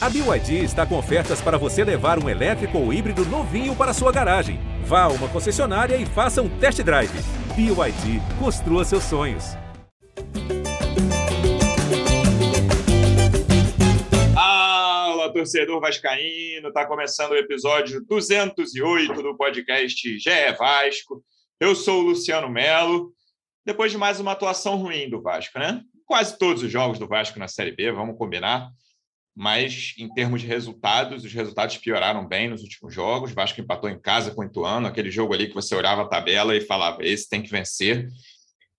A BYD está com ofertas para você levar um elétrico ou híbrido novinho para sua garagem. Vá a uma concessionária e faça um test drive. BYD, construa seus sonhos. Fala, torcedor vascaíno! Está começando o episódio 208 do podcast GE Vasco. Eu sou o Luciano Melo. Depois de mais uma atuação ruim do Vasco, né? Quase todos os jogos do Vasco na Série B, vamos combinar mas em termos de resultados, os resultados pioraram bem nos últimos jogos. O Vasco empatou em casa com o Ituano, aquele jogo ali que você olhava a tabela e falava, esse tem que vencer.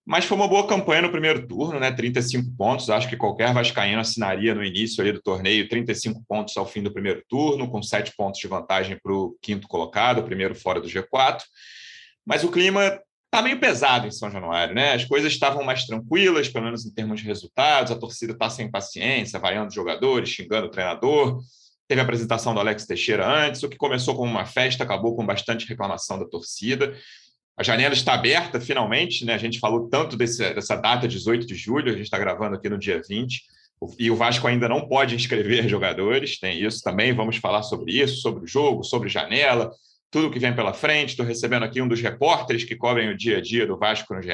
Mas foi uma boa campanha no primeiro turno, né? 35 pontos. Acho que qualquer vascaíno assinaria no início ali do torneio 35 pontos ao fim do primeiro turno, com sete pontos de vantagem para o quinto colocado, o primeiro fora do G4. Mas o clima Está meio pesado em São Januário, né? As coisas estavam mais tranquilas, pelo menos em termos de resultados. A torcida está sem paciência, vaiando jogadores, xingando o treinador. Teve a apresentação do Alex Teixeira antes. O que começou como uma festa acabou com bastante reclamação da torcida. A janela está aberta, finalmente, né? A gente falou tanto desse, dessa data, 18 de julho, a gente está gravando aqui no dia 20, e o Vasco ainda não pode inscrever jogadores, tem isso também. Vamos falar sobre isso, sobre o jogo, sobre janela, tudo que vem pela frente. Estou recebendo aqui um dos repórteres que cobrem o dia a dia do Vasco no GE.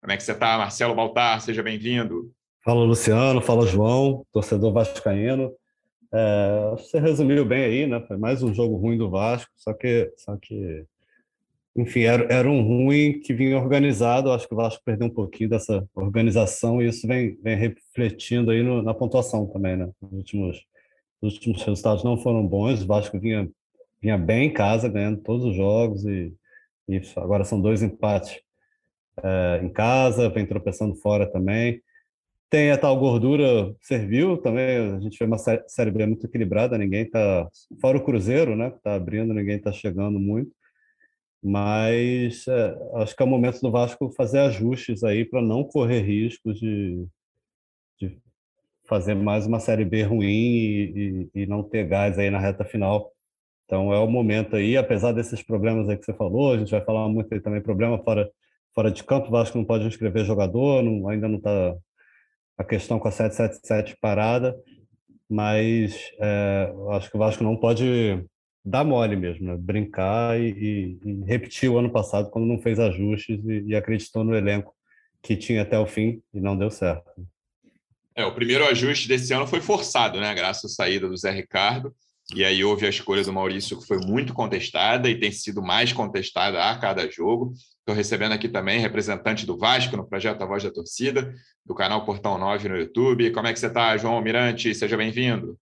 Como é que você está, Marcelo Baltar? Seja bem-vindo. Fala, Luciano. Fala, João, torcedor vascaíno. É, você resumiu bem aí, né? Foi mais um jogo ruim do Vasco, só que, só que enfim, era, era um ruim que vinha organizado. Acho que o Vasco perdeu um pouquinho dessa organização e isso vem, vem refletindo aí no, na pontuação também, né? Os últimos, os últimos resultados não foram bons. O Vasco vinha vinha bem em casa, ganhando todos os jogos e, agora são dois empates é, em casa, vem tropeçando fora também. Tem a tal gordura, serviu também, a gente vê uma série B muito equilibrada, ninguém tá, fora o Cruzeiro, né, que tá abrindo, ninguém tá chegando muito, mas é, acho que é o momento do Vasco fazer ajustes aí para não correr riscos de, de fazer mais uma série B ruim e, e, e não ter gás aí na reta final então é o momento aí, apesar desses problemas aí que você falou, a gente vai falar muito aí também problema fora fora de campo, o Vasco não pode inscrever jogador, não, ainda não está a questão com a 777 parada, mas é, acho que o Vasco não pode dar mole mesmo, né? brincar e, e, e, repetir o ano passado quando não fez ajustes e, e acreditou no elenco que tinha até o fim e não deu certo. É, o primeiro ajuste desse ano foi forçado, né? Graças à saída do Zé Ricardo. E aí houve a escolha do Maurício, que foi muito contestada e tem sido mais contestada a cada jogo. Estou recebendo aqui também representante do Vasco no projeto A Voz da Torcida, do canal Portão 9 no YouTube. Como é que você está, João Almirante? Seja bem-vindo.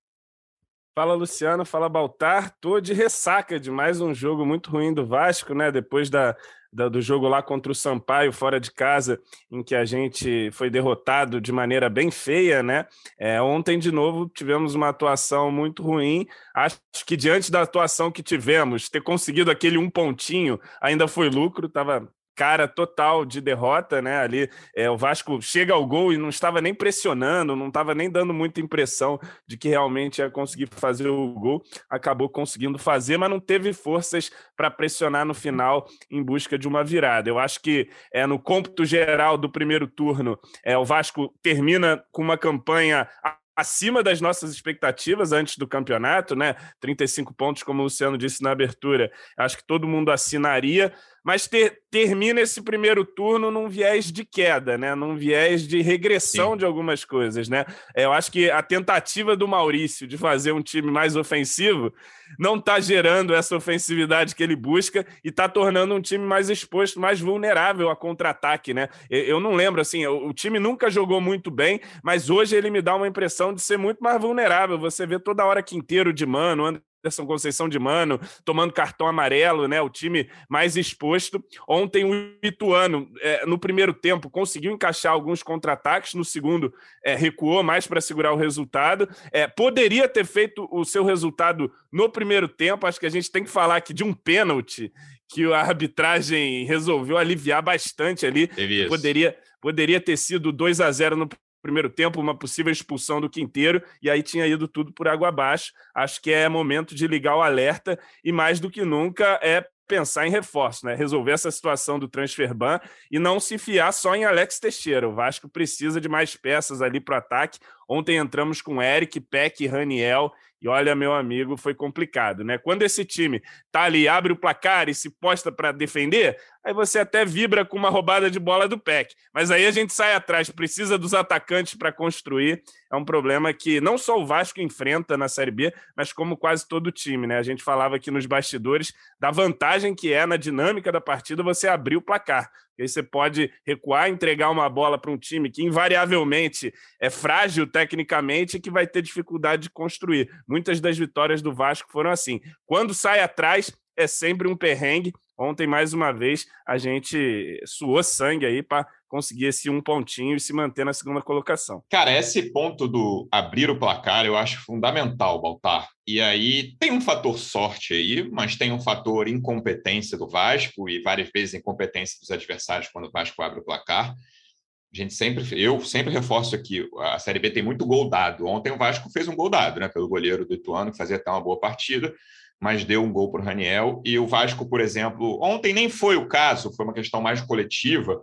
Fala Luciano, fala Baltar. Tô de ressaca de mais um jogo muito ruim do Vasco, né? Depois da, do jogo lá contra o Sampaio, fora de casa, em que a gente foi derrotado de maneira bem feia, né? É, ontem, de novo, tivemos uma atuação muito ruim. Acho que diante da atuação que tivemos, ter conseguido aquele um pontinho ainda foi lucro, estava cara total de derrota, né? Ali é, o Vasco chega ao gol e não estava nem pressionando, não estava nem dando muita impressão de que realmente ia conseguir fazer o gol. Acabou conseguindo fazer, mas não teve forças para pressionar no final em busca de uma virada. Eu acho que é no cômputo geral do primeiro turno, é, o Vasco termina com uma campanha acima das nossas expectativas antes do campeonato, né? 35 pontos, como o Luciano disse na abertura. Acho que todo mundo assinaria, mas ter, termina esse primeiro turno num viés de queda, né? num viés de regressão Sim. de algumas coisas. Né? É, eu acho que a tentativa do Maurício de fazer um time mais ofensivo não está gerando essa ofensividade que ele busca e está tornando um time mais exposto, mais vulnerável a contra-ataque. Né? Eu não lembro, assim, o time nunca jogou muito bem, mas hoje ele me dá uma impressão de ser muito mais vulnerável. Você vê toda hora Quinteiro de mano, Anderson Conceição de Mano, tomando cartão amarelo, né? O time mais exposto. Ontem o Ituano, é, no primeiro tempo, conseguiu encaixar alguns contra-ataques, no segundo é, recuou mais para segurar o resultado. É, poderia ter feito o seu resultado no primeiro tempo. Acho que a gente tem que falar aqui de um pênalti que a arbitragem resolveu aliviar bastante ali. Poderia, poderia ter sido 2 a 0 no primeiro tempo, uma possível expulsão do Quinteiro, e aí tinha ido tudo por água abaixo. Acho que é momento de ligar o alerta e, mais do que nunca, é pensar em reforço, né? Resolver essa situação do transfer ban e não se fiar só em Alex Teixeira. O Vasco precisa de mais peças ali para o ataque. Ontem entramos com Eric, Peck e Raniel E olha, meu amigo, foi complicado, né? Quando esse time tá ali, abre o placar e se posta para defender, aí você até vibra com uma roubada de bola do PEC. Mas aí a gente sai atrás, precisa dos atacantes para construir. É um problema que não só o Vasco enfrenta na Série B, mas como quase todo time, né? A gente falava aqui nos bastidores da vantagem que é na dinâmica da partida você abrir o placar. Aí você pode recuar, entregar uma bola para um time que invariavelmente é frágil tecnicamente e que vai ter dificuldade de construir. Muitas das vitórias do Vasco foram assim. Quando sai atrás, é sempre um perrengue. Ontem, mais uma vez, a gente suou sangue aí para conseguir esse um pontinho e se manter na segunda colocação. Cara, esse ponto do abrir o placar eu acho fundamental, Baltar. E aí tem um fator sorte aí, mas tem um fator incompetência do Vasco e várias vezes incompetência dos adversários quando o Vasco abre o placar. A gente sempre, eu sempre reforço aqui, a Série B tem muito gol dado. Ontem o Vasco fez um gol dado, né, pelo goleiro do Ituano, que fazia até uma boa partida, mas deu um gol para o Raniel. E o Vasco, por exemplo, ontem nem foi o caso, foi uma questão mais coletiva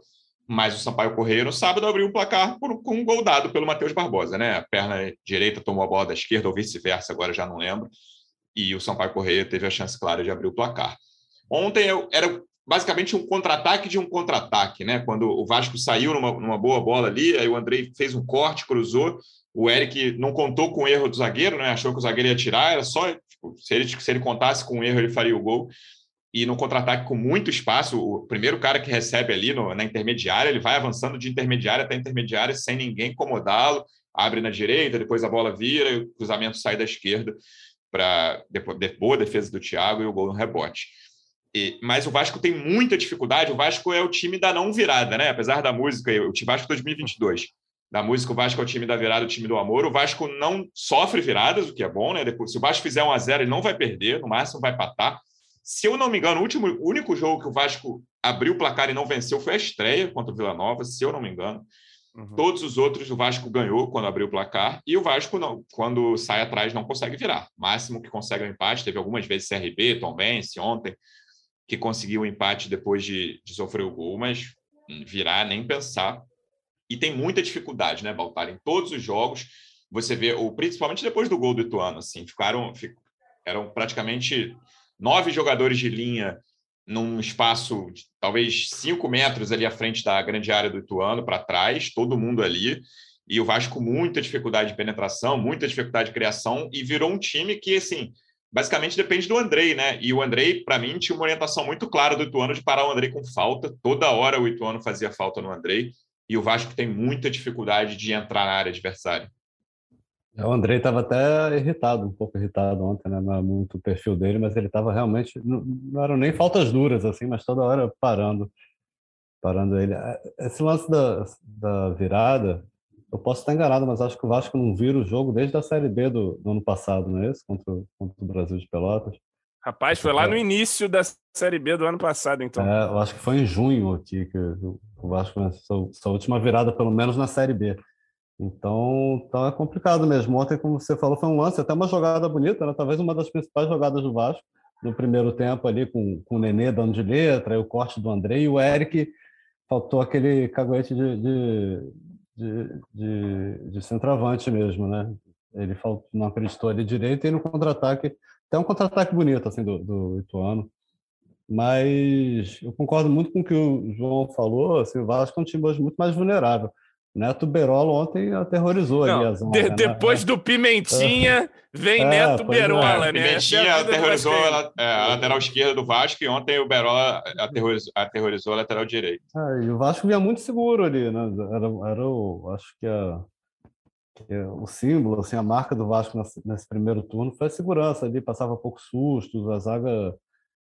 mas o Sampaio Correia no sábado abriu o placar por, com um gol dado pelo Matheus Barbosa, né? A perna direita tomou a bola da esquerda ou vice-versa, agora já não lembro. E o Sampaio Correia teve a chance clara de abrir o placar. Ontem era basicamente um contra-ataque de um contra-ataque, né? Quando o Vasco saiu numa, numa, boa bola ali, aí o Andrei fez um corte, cruzou. O Eric não contou com o erro do zagueiro, né? Achou que o zagueiro ia tirar, era só tipo, se ele, se ele contasse com o erro, ele faria o gol e no contra-ataque com muito espaço, o primeiro cara que recebe ali no, na intermediária, ele vai avançando de intermediária até intermediária sem ninguém incomodá-lo, abre na direita, depois a bola vira, e o cruzamento sai da esquerda para boa defesa do Thiago e o gol no rebote. E, mas o Vasco tem muita dificuldade, o Vasco é o time da não virada, né? Apesar da música, o Vasco 2022, da música, o Vasco é o time da virada, o time do amor. O Vasco não sofre viradas, o que é bom, né? Depois, se o Vasco fizer 1 a 0 ele não vai perder, no máximo vai empatar se eu não me engano, o último, o único jogo que o Vasco abriu o placar e não venceu foi a estreia contra o Vila Nova, se eu não me engano. Uhum. Todos os outros o Vasco ganhou quando abriu o placar e o Vasco não, quando sai atrás não consegue virar. Máximo que consegue o um empate, teve algumas vezes CRB, Tom Vence ontem, que conseguiu o um empate depois de, de, sofrer o gol, mas virar nem pensar. E tem muita dificuldade, né, Baltar? Em todos os jogos, você vê, ou principalmente depois do gol do Ituano, assim, ficaram, eram praticamente nove jogadores de linha num espaço de talvez cinco metros ali à frente da grande área do Ituano, para trás, todo mundo ali. E o Vasco muita dificuldade de penetração, muita dificuldade de criação, e virou um time que, assim, basicamente depende do Andrei, né? E o Andrei, para mim, tinha uma orientação muito clara do Ituano de parar o Andrei com falta. Toda hora o Ituano fazia falta no Andrei, e o Vasco tem muita dificuldade de entrar na área adversária. É, o Andrei estava até irritado, um pouco irritado ontem, né? Não é muito o perfil dele, mas ele estava realmente. Não, não, eram nem faltas duras, assim, mas toda hora parando, parando ele. É, esse lance da, da virada, eu posso estar enganado, mas acho que o Vasco não vira o jogo desde a Série B do, do ano passado, não é isso? Contra, contra o Brasil de Pelotas. Rapaz, foi lá no início da Série B do ano passado, então. É, eu acho que foi em junho aqui que o Vasco começou sua última virada, pelo menos na Série B. Então, então é complicado mesmo. Ontem, como você falou, foi um lance, até uma jogada bonita, né? talvez uma das principais jogadas do Vasco no primeiro tempo ali, com, com o Nenê dando de letra, e o corte do André, e o Eric faltou aquele caguete de, de, de, de, de centroavante mesmo, né? Ele faltou, não acreditou ali direito, e no contra-ataque, até um contra-ataque bonito assim, do, do Ituano. Mas eu concordo muito com o que o João falou, assim, o Vasco é um time hoje muito mais vulnerável. Neto Berolo ontem aterrorizou Não, ali a zona. De, né? depois do Pimentinha, vem é, Neto Berola, é. né? Pimentinha é aterrorizou a, é, a, lateral esquerda do Vasco e ontem o Berola aterrorizou, aterrorizou a lateral direita. É, e o Vasco vinha muito seguro ali, né? Era, era o, acho que, a, que o símbolo, assim, a marca do Vasco nesse, nesse primeiro turno foi a segurança ali, passava poucos sustos, a zaga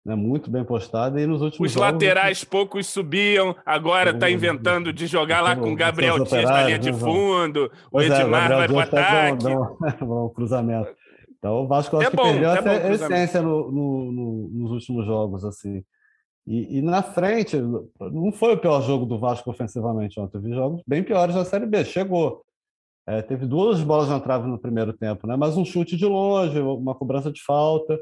né, muito bem postada. E nos últimos Os jogos, laterais poucos subiam, agora está inventando de jogar lá com o Gabriel Dias na linha de fundo, o é, Edmar vai para o ataque. um cruzamento. Então o Vasco acho é que bom, perdeu é essa essência no, no, no, nos últimos jogos. assim. E, e, na frente, não foi o pior jogo do Vasco ofensivamente ontem. Eu vi jogos bem piores na Série B. Chegou. É, teve duas bolas na trave no primeiro tempo, né? mas um chute de longe, uma cobrança de falta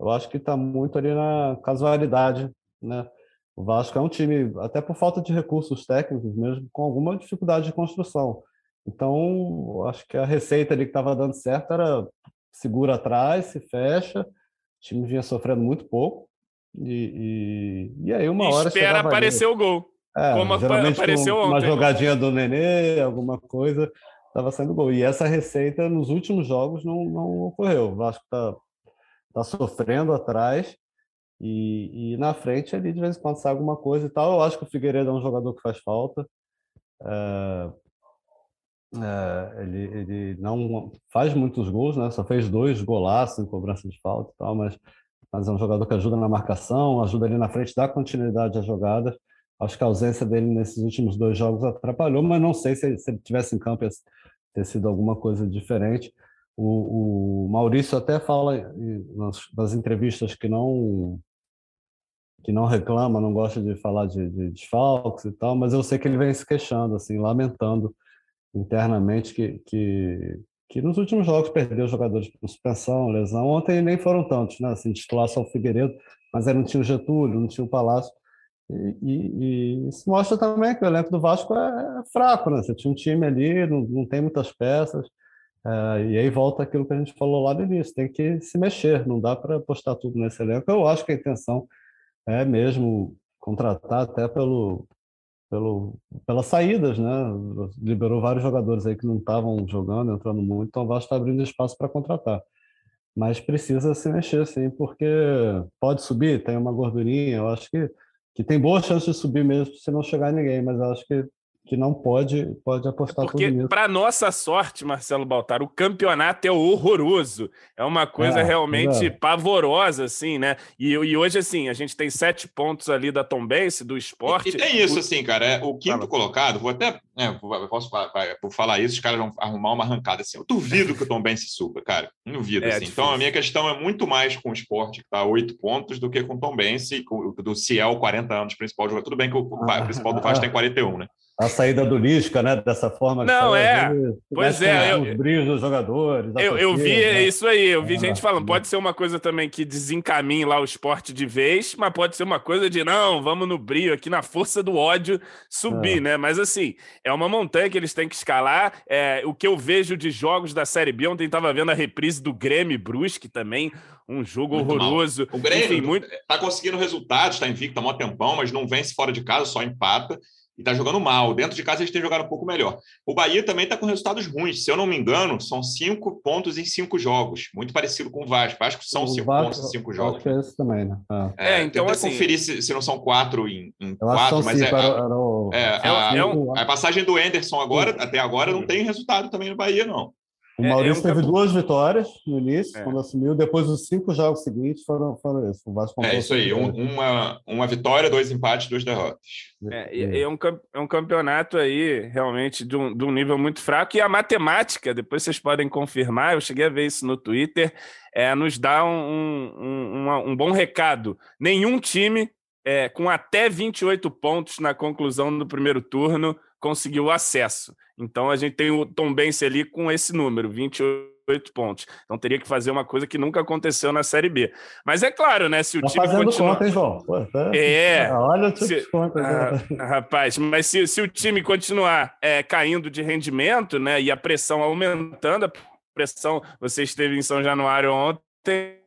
eu acho que está muito ali na casualidade, né? O Vasco é um time, até por falta de recursos técnicos mesmo, com alguma dificuldade de construção. Então, acho que a receita ali que estava dando certo era segura atrás, se fecha. O time vinha sofrendo muito pouco. E, e, e aí, uma hora. Espera aparecer o gol. É, como apareceu ontem. Uma jogadinha do Nenê, alguma coisa, estava sendo gol. E essa receita nos últimos jogos não, não ocorreu. O Vasco está tá sofrendo atrás. E, e, na frente ali de vez em quando sai alguma coisa e tal. Eu acho que o Figueiredo é um jogador que faz falta. É, é, ele, ele não faz muitos gols, né? Só fez dois golaços em cobrança de falta e tal, mas, mas é um jogador que ajuda na marcação, ajuda ali na frente, dá continuidade às jogadas. Acho que a ausência dele nesses últimos dois jogos atrapalhou, mas não sei se, se ele tivesse em campo ia ter sido alguma coisa diferente. O, o Maurício até fala nas, nas, entrevistas que não que não reclama, não gosta de falar de, de desfalques e tal, mas eu sei que ele vem se queixando, assim, lamentando internamente que, que, que nos últimos jogos perdeu jogadores por suspensão, lesão. Ontem nem foram tantos, né? Assim, titular só o Figueiredo, mas aí não tinha o Getúlio, não tinha o Palácio. E, e, e isso mostra também que o elenco do Vasco é, é fraco, né? Você tinha um time ali, não, não tem muitas peças. É, e aí volta aquilo que a gente falou lá no início, tem que se mexer, não dá para apostar tudo nesse elenco. Eu acho que a intenção é mesmo contratar até pelo, pelo, pelas saídas, né? Liberou vários jogadores aí que não estavam jogando, entrando muito, então o Vasco está abrindo espaço para contratar. Mas precisa se mexer, sim, porque pode subir, tem uma gordurinha, eu acho que, que tem boa chance de subir mesmo se não chegar ninguém, mas eu acho que que não pode pode apostar Porque, tudo nisso. Para nossa sorte, Marcelo Baltar, o campeonato é horroroso. É uma coisa é, realmente é. pavorosa, assim, né? E, e, hoje, assim, a gente tem sete pontos ali da Tombense, do esporte. E, e tem isso, o... assim, cara. É, o quinto Fala. colocado, vou até. É, posso por falar isso, os caras vão arrumar uma arrancada assim. Eu duvido que o Tombense suba, cara. Duvido, é, assim. Então, a minha questão é muito mais com o esporte, que está oito pontos, do que com o Tombense, com, do Ciel, 40 anos, principal jogador. Tudo bem que o, ah, principal do Vasco tem 41, né? A saída do Lisca, né? Dessa forma. Não, é. pois é. Eu, os brilhos dos jogadores. Eu, eu vi né? isso aí. Eu vi ah, gente falando. Pode ser uma coisa também que desencaminhe lá o esporte de vez, mas pode ser uma coisa de não, vamos no brilho aqui na força do ódio subir, é. né? Mas assim, é uma montanha que eles têm que escalar. É, o que eu vejo de jogos da Série B, ontem estava vendo a reprise do Grêmio Brusque também, um jogo muito horroroso. Mal. O Grêmio Enfim, muito... tá conseguindo resultados, está invicto há um tempão, mas não vence fora de casa, só empata e está jogando mal. Dentro de casa eles têm jogado um pouco melhor. O Bahia também está com resultados ruins. Se eu não me engano, são cinco pontos em cinco jogos. Muito parecido com o Vasco. Vasco são o cinco Vasco, pontos em cinco jogos. Acho que é esse também, né? Ah. É, então assim... conferir se, se, não são quatro em, em quatro, mas cinco, é, era, era o... é, a, é a, passagem do Anderson agora, até agora, não tem resultado também no Bahia, não. O Maurício é, teve duas vitórias no início, é. quando assumiu. Depois, os cinco jogos seguintes foram, foram isso. O Vasco é isso aí. Um, uma, uma vitória, dois empates, duas derrotas. É, é, um, é um campeonato aí, realmente, de um, de um nível muito fraco. E a matemática, depois vocês podem confirmar, eu cheguei a ver isso no Twitter, é, nos dá um, um, um bom recado. Nenhum time é, com até 28 pontos na conclusão do primeiro turno conseguiu acesso. Então a gente tem o Tom Bense ali com esse número, 28 pontos. Então teria que fazer uma coisa que nunca aconteceu na Série B. Mas é claro, né? Se o tá time fazendo continuar... conta, hein, João? Pô, tá... É. Ah, olha conta. Ah, rapaz, mas se, se o time continuar é, caindo de rendimento, né? E a pressão aumentando, a pressão, você esteve em São Januário ontem,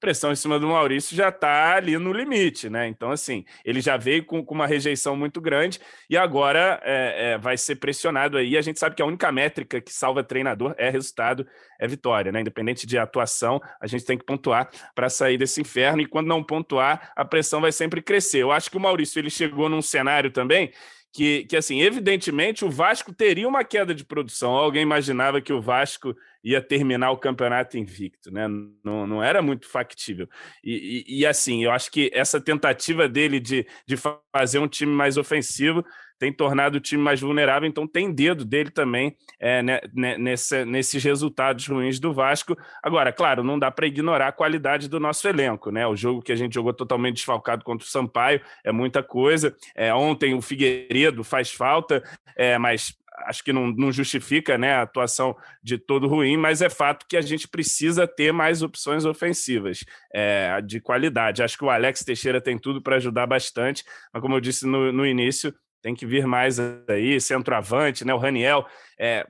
pressão em cima do Maurício já está ali no limite, né? Então, assim, ele já veio com, com uma rejeição muito grande e agora é, é, vai ser pressionado aí. A gente sabe que a única métrica que salva treinador é resultado, é vitória, né? Independente de atuação, a gente tem que pontuar para sair desse inferno e quando não pontuar, a pressão vai sempre crescer. Eu acho que o Maurício ele chegou num cenário também que, que, assim, evidentemente o Vasco teria uma queda de produção. Alguém imaginava que o Vasco ia terminar o campeonato invicto, né? Não, não era muito factível. E, e, e, assim, eu acho que essa tentativa dele de, de fazer um time mais ofensivo tem tornado o time mais vulnerável, então tem dedo dele também é, né, né, nesse, nesses resultados ruins do Vasco. Agora, claro, não dá para ignorar a qualidade do nosso elenco, né? O jogo que a gente jogou totalmente desfalcado contra o Sampaio é muita coisa. É, ontem o Figueiredo faz falta, é, mas acho que não, não, justifica né, a atuação de todo ruim, mas é fato que a gente precisa ter mais opções ofensivas é, de qualidade. Acho que o Alex Teixeira tem tudo para ajudar bastante, mas como eu disse no, no início, tem que vir mais aí, centroavante, né? O Raniel é,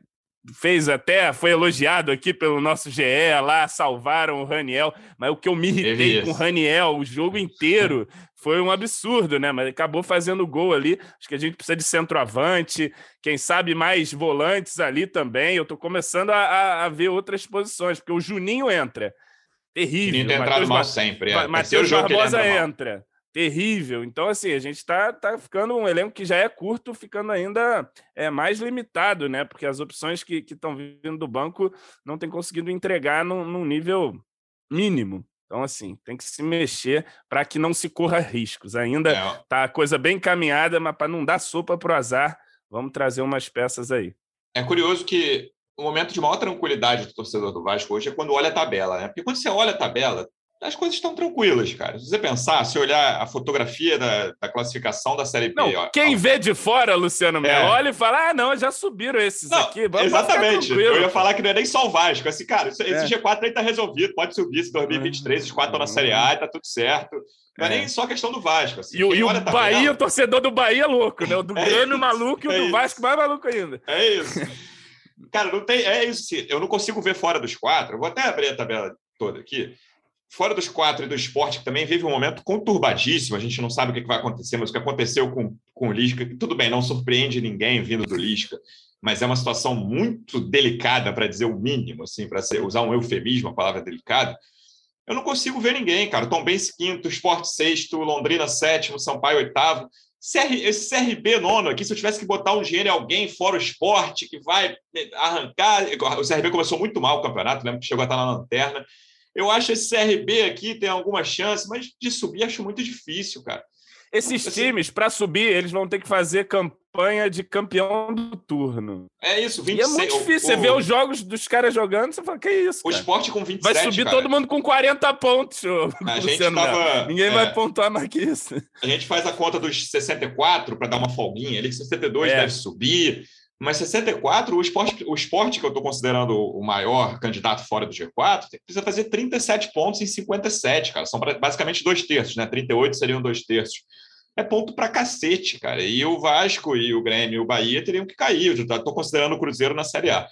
fez até, foi elogiado aqui pelo nosso GE lá, salvaram o Raniel, mas o que eu me irritei com o Raniel o jogo inteiro foi um absurdo, né? Mas acabou fazendo gol ali. Acho que a gente precisa de centroavante, quem sabe mais volantes ali também. Eu tô começando a, a, a ver outras posições, porque o Juninho entra. Terrível. Juninho tem entrado mal sempre. É. Matheus Barbosa entra. entra terrível. Então, assim, a gente está tá ficando um elenco que já é curto, ficando ainda é, mais limitado, né? Porque as opções que estão vindo do banco não têm conseguido entregar num, num nível mínimo. Então, assim, tem que se mexer para que não se corra riscos. Ainda é. tá a coisa bem encaminhada, mas para não dar sopa para o azar, vamos trazer umas peças aí. É curioso que o momento de maior tranquilidade do torcedor do Vasco hoje é quando olha a tabela, né? Porque quando você olha a tabela, as coisas estão tranquilas, cara. Se você pensar, se olhar a fotografia da, da classificação da Série B... Não, ó, quem ó, vê de fora, Luciano Melo, é. olha e fala, ah, não, já subiram esses não, aqui. Vamos exatamente. Eu ia falar que não é nem só o Vasco. Assim, cara, esse é. G4 aí tá resolvido, pode subir. Se 2023 os quatro estão na Série A e tá tudo certo. Não é, é nem só questão do Vasco. Assim. E, o, e o Bahia, o torcedor do Bahia é louco, né? O do é Grêmio maluco e o é do isso. Vasco mais maluco ainda. É isso. Cara, não tem. É isso. Eu não consigo ver fora dos quatro. Eu vou até abrir a tabela toda aqui fora dos quatro e do esporte, que também vive um momento conturbadíssimo, a gente não sabe o que vai acontecer, mas o que aconteceu com, com o Lisca, tudo bem, não surpreende ninguém vindo do Lisca, mas é uma situação muito delicada, para dizer o mínimo, assim, para usar um eufemismo, a palavra delicada. Eu não consigo ver ninguém, cara. Tom Benz quinto, Esporte sexto, Londrina sétimo, Sampaio oitavo. CR, esse CRB nono aqui, se eu tivesse que botar um dinheiro em alguém fora o esporte que vai arrancar. O CRB começou muito mal o campeonato, lembro que chegou a estar na lanterna. Eu acho esse CRB aqui tem alguma chance, mas de subir acho muito difícil, cara. Esses assim, times, para subir, eles vão ter que fazer campanha de campeão do turno. É isso, 26. E é muito difícil. O, você vê os jogos dos caras jogando, você fala, que isso? Cara? O esporte com 27. Vai subir cara. todo mundo com 40 pontos. A gente tava, Ninguém é, vai pontuar mais que isso. A gente faz a conta dos 64 para dar uma folguinha ali, 62 é. deve subir. Mas 64, o esporte, o esporte que eu estou considerando o maior candidato fora do G4, precisa fazer 37 pontos em 57, cara. São basicamente dois terços, né? 38 seriam dois terços. É ponto para cacete, cara. E o Vasco e o Grêmio e o Bahia teriam que cair. Eu estou considerando o Cruzeiro na Série A.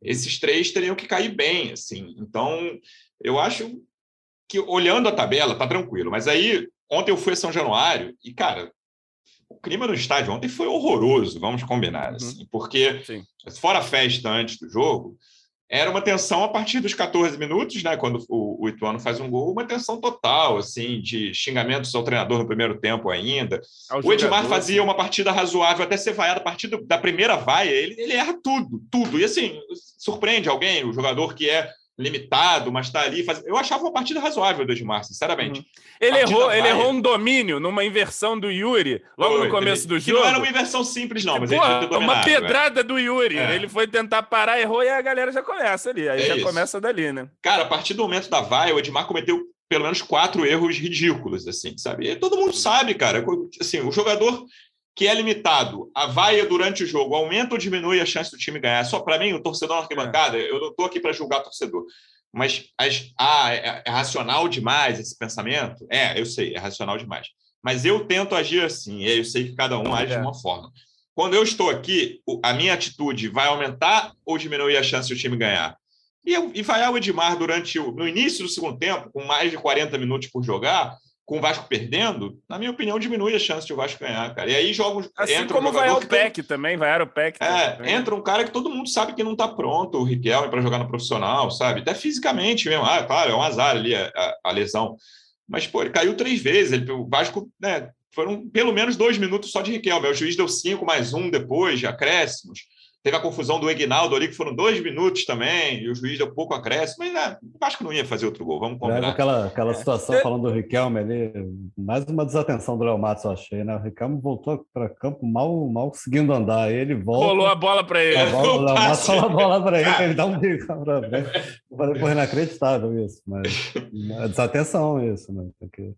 Esses três teriam que cair bem, assim. Então, eu acho que olhando a tabela, tá tranquilo. Mas aí, ontem eu fui a São Januário e, cara, clima no estádio ontem foi horroroso, vamos combinar, uhum. assim, porque Sim. fora a festa antes do jogo, era uma tensão a partir dos 14 minutos, né, quando o, o Ituano faz um gol, uma tensão total, assim, de xingamentos ao treinador no primeiro tempo ainda. Ao o Edmar fazia uma partida razoável até ser vaiado a partir do, da primeira vaia, ele, ele erra tudo, tudo. E assim, surpreende alguém, o jogador que é limitado, mas está ali. Faz... Eu achava uma partida razoável do Edmar, sinceramente. Uhum. Ele, errou, ele errou um domínio numa inversão do Yuri, logo no começo do jogo. Que não era uma inversão simples, não, mas Pô, dominado, Uma pedrada é. do Yuri. É. Ele foi tentar parar, errou e a galera já começa ali. Aí é já isso. começa dali, né? Cara, a partir do momento da vai, o Edmar cometeu pelo menos quatro erros ridículos, assim, sabe? E todo mundo sabe, cara. Assim, o jogador que é limitado, a vaia durante o jogo aumenta ou diminui a chance do time ganhar? Só para mim, o torcedor na arquibancada, é. eu não estou aqui para julgar torcedor, mas as, ah, é, é, racional demais esse pensamento? É, eu sei, é racional demais. Mas eu tento agir assim, eu sei que cada um age é. de uma forma. Quando eu estou aqui, a minha atitude vai aumentar ou diminuir a chance do time ganhar? E, e vai ao Edmar durante o, no início do segundo tempo, com mais de 40 minutos por jogar, com o Vasco perdendo, na minha opinião, diminui a chance de o Vasco ganhar, cara. E aí joga assim entra como um vai o PEC também, vai o PEC. É, também. entra um cara que todo mundo sabe que não está pronto, o Riquelme, para jogar no profissional, sabe? Até fisicamente mesmo. Ah, claro, é um azar ali a, a, a lesão. Mas, pô, ele caiu três vezes. Ele, o Vasco, né, foram pelo menos dois minutos só de Riquelme. O juiz deu cinco mais um depois, de acréscimos. Teve a confusão do Egnaldo ali, que foram dois minutos também, e o juiz deu pouco acréscimo, mas né, acho que não ia fazer outro gol, vamos combinar. Aquela, aquela é. situação é. falando do Riquelme ali, mais uma desatenção do Léo Matos, eu achei, né? O Riquelme voltou para campo mal, mal conseguindo andar, ele volta... Rolou a bola para ele. A bola, o Léo Matos a bola para ele, ele dá um bico para Foi inacreditável isso, mas é desatenção isso, né? Porque...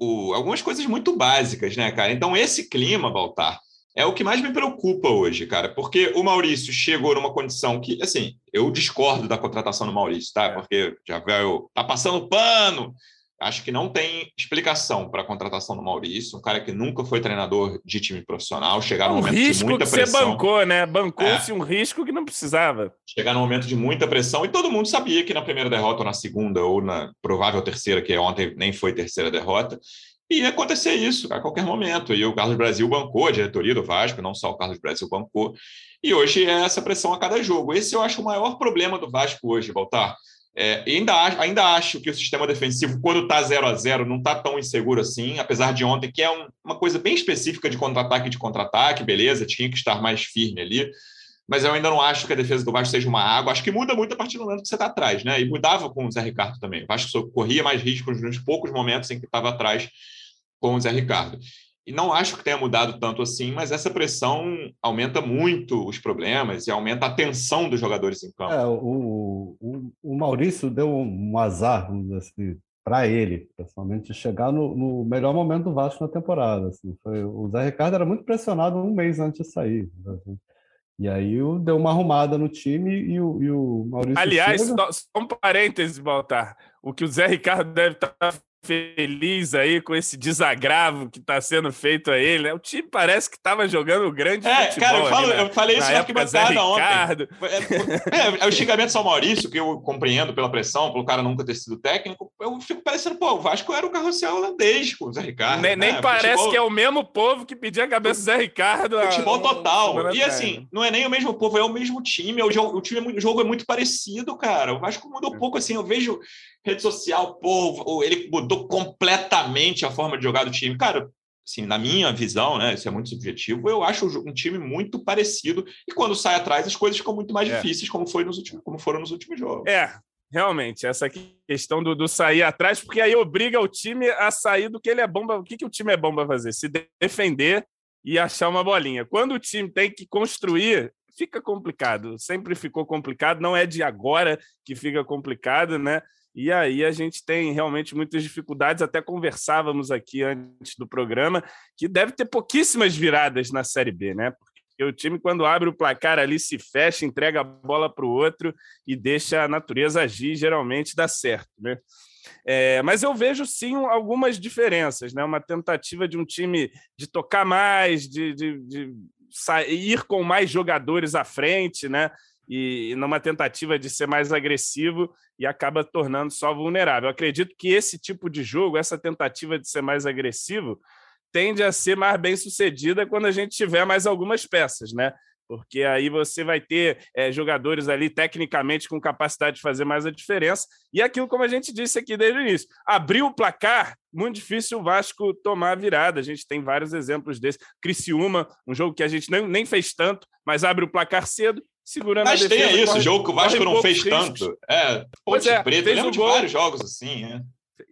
O, algumas coisas muito básicas, né, cara? Então, esse clima, Baltar, é o que mais me preocupa hoje, cara, porque o Maurício chegou numa condição que, assim, eu discordo da contratação do Maurício, tá? É. Porque já veio, tá passando pano, Acho que não tem explicação para a contratação do Maurício, um cara que nunca foi treinador de time profissional, chegar no um momento risco de muita que pressão. você bancou, né? Bancou-se é. um risco que não precisava. Chegar no momento de muita pressão, e todo mundo sabia que na primeira derrota, ou na segunda, ou na provável terceira, que ontem nem foi terceira derrota, ia acontecer isso a qualquer momento. E o Carlos Brasil bancou, a diretoria do Vasco, não só o Carlos Brasil bancou, e hoje é essa pressão a cada jogo. Esse eu acho o maior problema do Vasco hoje, Baltar é, ainda, ainda acho que o sistema defensivo, quando está 0 a 0 não está tão inseguro assim, apesar de ontem, que é um, uma coisa bem específica de contra-ataque de contra-ataque, beleza, tinha que estar mais firme ali. Mas eu ainda não acho que a defesa do Vasco seja uma água. Acho que muda muito a partir do momento que você está atrás, né? E mudava com o Zé Ricardo também. O Vasco corria mais riscos nos poucos momentos em que estava atrás com o Zé Ricardo. E não acho que tenha mudado tanto assim, mas essa pressão aumenta muito os problemas e aumenta a tensão dos jogadores em campo. É, o, o, o Maurício deu um azar, vamos dizer assim, para ele, pessoalmente, chegar no, no, melhor momento do Vasco na temporada. Assim. Foi, o Zé Ricardo era muito pressionado um mês antes de sair. Assim. E aí deu uma arrumada no time e o, e o Maurício. Aliás, chega... só um parênteses, Baltar. O que o Zé Ricardo deve estar tá feliz aí com esse desagravo que está sendo feito a ele. Né? O time parece que estava jogando o grande é, futebol. Cara, eu, falo, na, eu falei isso na arquibancada ontem. É, é, o xingamento ao Maurício, que eu compreendo pela pressão, pelo cara nunca ter sido técnico. Eu fico parecendo, pô, o Vasco era o carrossel holandês com o Zé Ricardo. Nem, né? nem parece futebol... que é o mesmo povo que pedia a cabeça do Zé Ricardo. Futebol a... total. E assim, não é nem o mesmo povo, é o mesmo time. O jogo, o, time, o jogo é muito parecido, cara. O Vasco mudou pouco assim. Eu vejo rede social, pô, ele mudou completamente a forma de jogar do time. Cara, assim, na minha visão, né, isso é muito subjetivo, eu acho um time muito parecido e quando sai atrás as coisas ficam muito mais é. difíceis, como foi nos últimos, como foram nos últimos jogos. É, realmente, essa questão do, do, sair atrás, porque aí obriga o time a sair do que ele é bom. O que, que o time é bom para fazer? Se defender e achar uma bolinha. Quando o time tem que construir, fica complicado. Sempre ficou complicado, não é de agora que fica complicado, né? E aí a gente tem realmente muitas dificuldades. Até conversávamos aqui antes do programa que deve ter pouquíssimas viradas na Série B, né? Porque o time, quando abre o placar ali, se fecha, entrega a bola para o outro e deixa a natureza agir, geralmente dá certo, né? É, mas eu vejo sim algumas diferenças, né? Uma tentativa de um time de tocar mais, de, de, de ir com mais jogadores à frente, né? E numa tentativa de ser mais agressivo e acaba tornando só vulnerável. Eu acredito que esse tipo de jogo, essa tentativa de ser mais agressivo, tende a ser mais bem sucedida quando a gente tiver mais algumas peças, né? Porque aí você vai ter é, jogadores ali tecnicamente com capacidade de fazer mais a diferença. E aquilo, como a gente disse aqui desde o início, abriu o placar, muito difícil o Vasco tomar a virada. A gente tem vários exemplos desse. Criciúma, um jogo que a gente nem, nem fez tanto, mas abre o placar cedo segurando Mas a defesa. Mas tem isso, corre, jogo que o Vasco não fez riscos. tanto. É, Ponte é, Preta, lembro de gol. vários jogos assim, é.